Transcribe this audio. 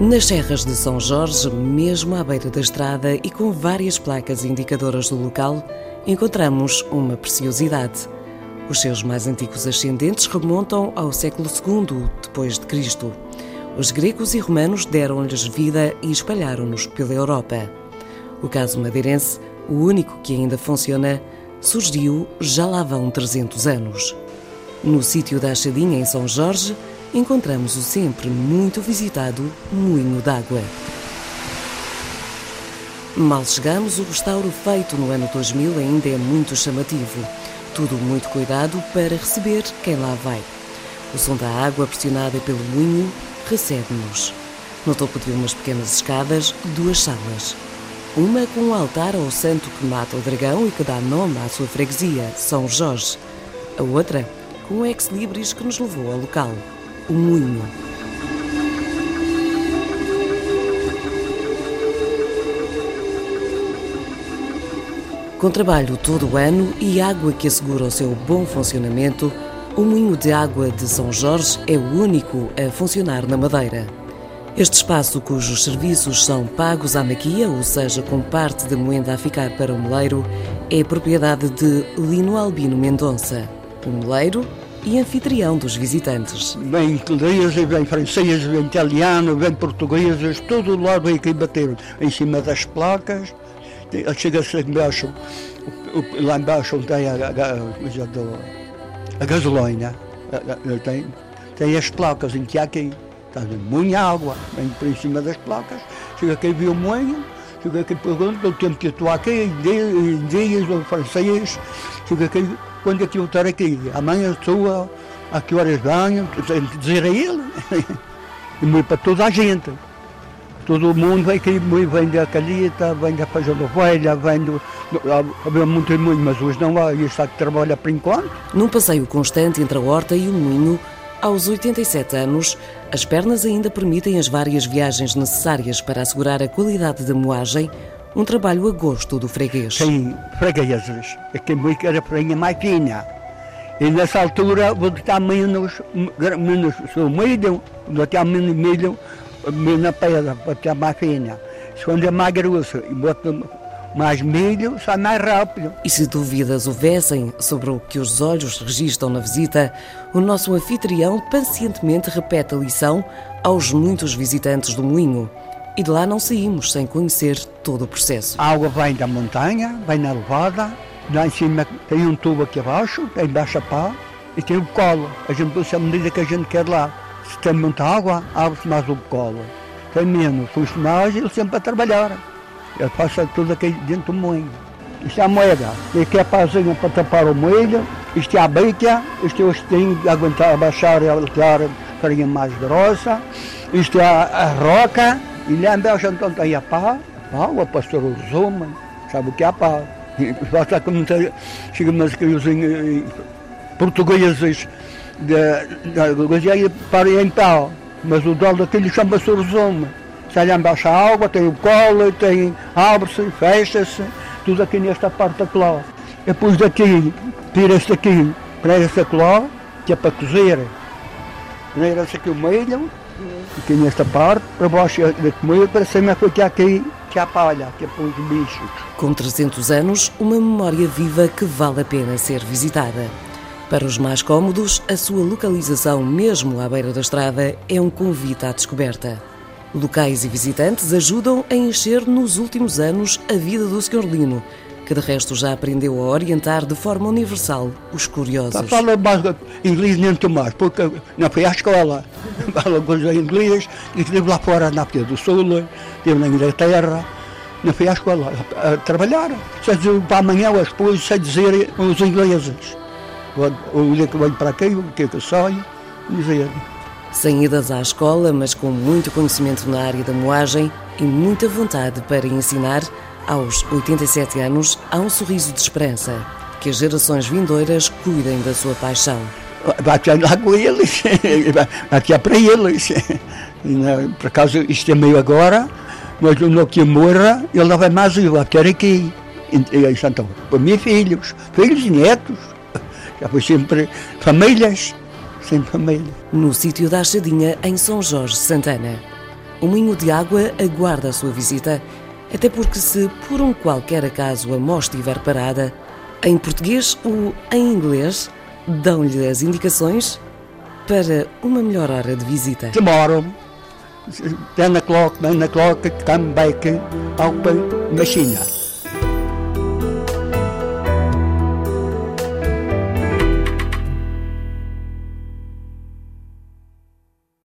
Nas serras de São Jorge, mesmo à beira da estrada e com várias placas indicadoras do local, encontramos uma preciosidade. Os seus mais antigos ascendentes remontam ao século II depois de Cristo. Os gregos e romanos deram-lhes vida e espalharam-nos pela Europa. O caso madeirense, o único que ainda funciona, surgiu já lá vão 300 anos. No sítio da Achadinha, em São Jorge, encontramos o sempre muito visitado Moinho d'Água. Mal chegamos, o restauro feito no ano 2000 ainda é muito chamativo. Tudo muito cuidado para receber quem lá vai. O som da água pressionada pelo moinho recebe-nos. No topo de umas pequenas escadas, duas salas. Uma com um altar ao santo que mata o dragão e que dá nome à sua freguesia, São Jorge. A outra com o ex-libris que nos levou ao local, o Moinho. Com trabalho todo o ano e água que assegura o seu bom funcionamento, o Moinho de Água de São Jorge é o único a funcionar na Madeira. Este espaço, cujos serviços são pagos à maquia, ou seja, com parte da moenda a ficar para o meleiro, é propriedade de Lino Albino Mendonça, o meleiro e anfitrião dos visitantes. Vem ingleses, vem franceses, vem italianos, vem portugueses, todo lado vem aqui bater em cima das placas. Chega-se embaixo, lá embaixo tem a, a, a, a gasolina, tem, tem as placas em que há aqui, está muita água, vem por cima das placas, chega aqui viu moinho, chega aqui pergunta o tempo que estou aqui, em dias, ou francês, chega aqui, quando eu estou aqui? Amanhã estou, a que horas venho, dizer a ele, e para toda a gente. Todo mundo vem aqui, vem da Calita, vem da Feijão da Velha, vem do. Havia muito muito, mas hoje não há, e está que trabalha por enquanto. Num passeio constante entre a horta e o moinho, aos 87 anos, as pernas ainda permitem as várias viagens necessárias para assegurar a qualidade da moagem, um trabalho a gosto do freguês. Sim, fregueses. Aqui muito era mais fina. E nessa altura vou estar menos, menos, sou milho, vou estar menos milho, na pedra mais fina. Quando é mais grosso e bota mais milho, sai mais rápido. E se dúvidas houvessem sobre o que os olhos registram na visita, o nosso anfitrião pacientemente repete a lição aos muitos visitantes do moinho. E de lá não saímos sem conhecer todo o processo. A água vem da montanha, vem na levada, lá em cima tem um tubo aqui abaixo, tem baixa pá e tem o colo. A gente puxa a medida que a gente quer lá. Se tem muita água, abre-se mais o colo. Tem menos funcionários, ele sempre a trabalhar. Ele passa tudo aqui dentro do moinho. Isto é a moeda. Aqui é a pazinha para tapar o moelho. Isto é a bica. Isto é estinho de aguentar, abaixar e altear farinha mais grossa. Isto é a, a roca. E lá embaixo então tem a pá. A pá, o pastor. Sabe o que é a pá? Basta que não tem... Chega mais que os portugueses da Gozia para em pau, mas o dólar daquele chama-se resumo. Sai embaixo a água, tem o colo, tem abre-se, fecha-se, tudo aqui nesta parte da cló. Depois daqui, tira-se prega-se a cló, que é para cozer. Prega-se aqui o milho, aqui nesta parte, para baixo da comida, para cima fica aqui, que é a palha, que é para os bichos. Com 300 anos, uma memória viva que vale a pena ser visitada. Para os mais cômodos, a sua localização, mesmo à beira da estrada, é um convite à descoberta. Locais e visitantes ajudam a encher nos últimos anos a vida do Sr. Lino, que de resto já aprendeu a orientar de forma universal os curiosos. Fala mais inglês nem mais, porque não fui à escola. Fala coisa inglês, e estive lá fora na África do Sul, estive na Inglaterra, não fui à escola a, trabalhar. Sei dizer, para amanhã ou depois sei dizer os ingleses. O dia que venho para aqui, o que é que eu saio, dizer. Sem idas à escola, mas com muito conhecimento na área da moagem e muita vontade para ensinar, aos 87 anos há um sorriso de esperança. Que as gerações vindouras cuidem da sua paixão. Vai lá com eles, ficar para eles. Por acaso, isto é meio agora, mas no que morra, ele não vai mais, eu quero aqui. Então, para meus filhos, filhos e netos. Já foi sempre famílias, sempre família. No sítio da Achadinha, em São Jorge, Santana. O moinho de água aguarda a sua visita, até porque se por um qualquer acaso a mão estiver parada, em português ou em inglês, dão-lhe as indicações para uma melhor hora de visita. Tomorrow, 10 o'clock, 9 o'clock, come back, open machine.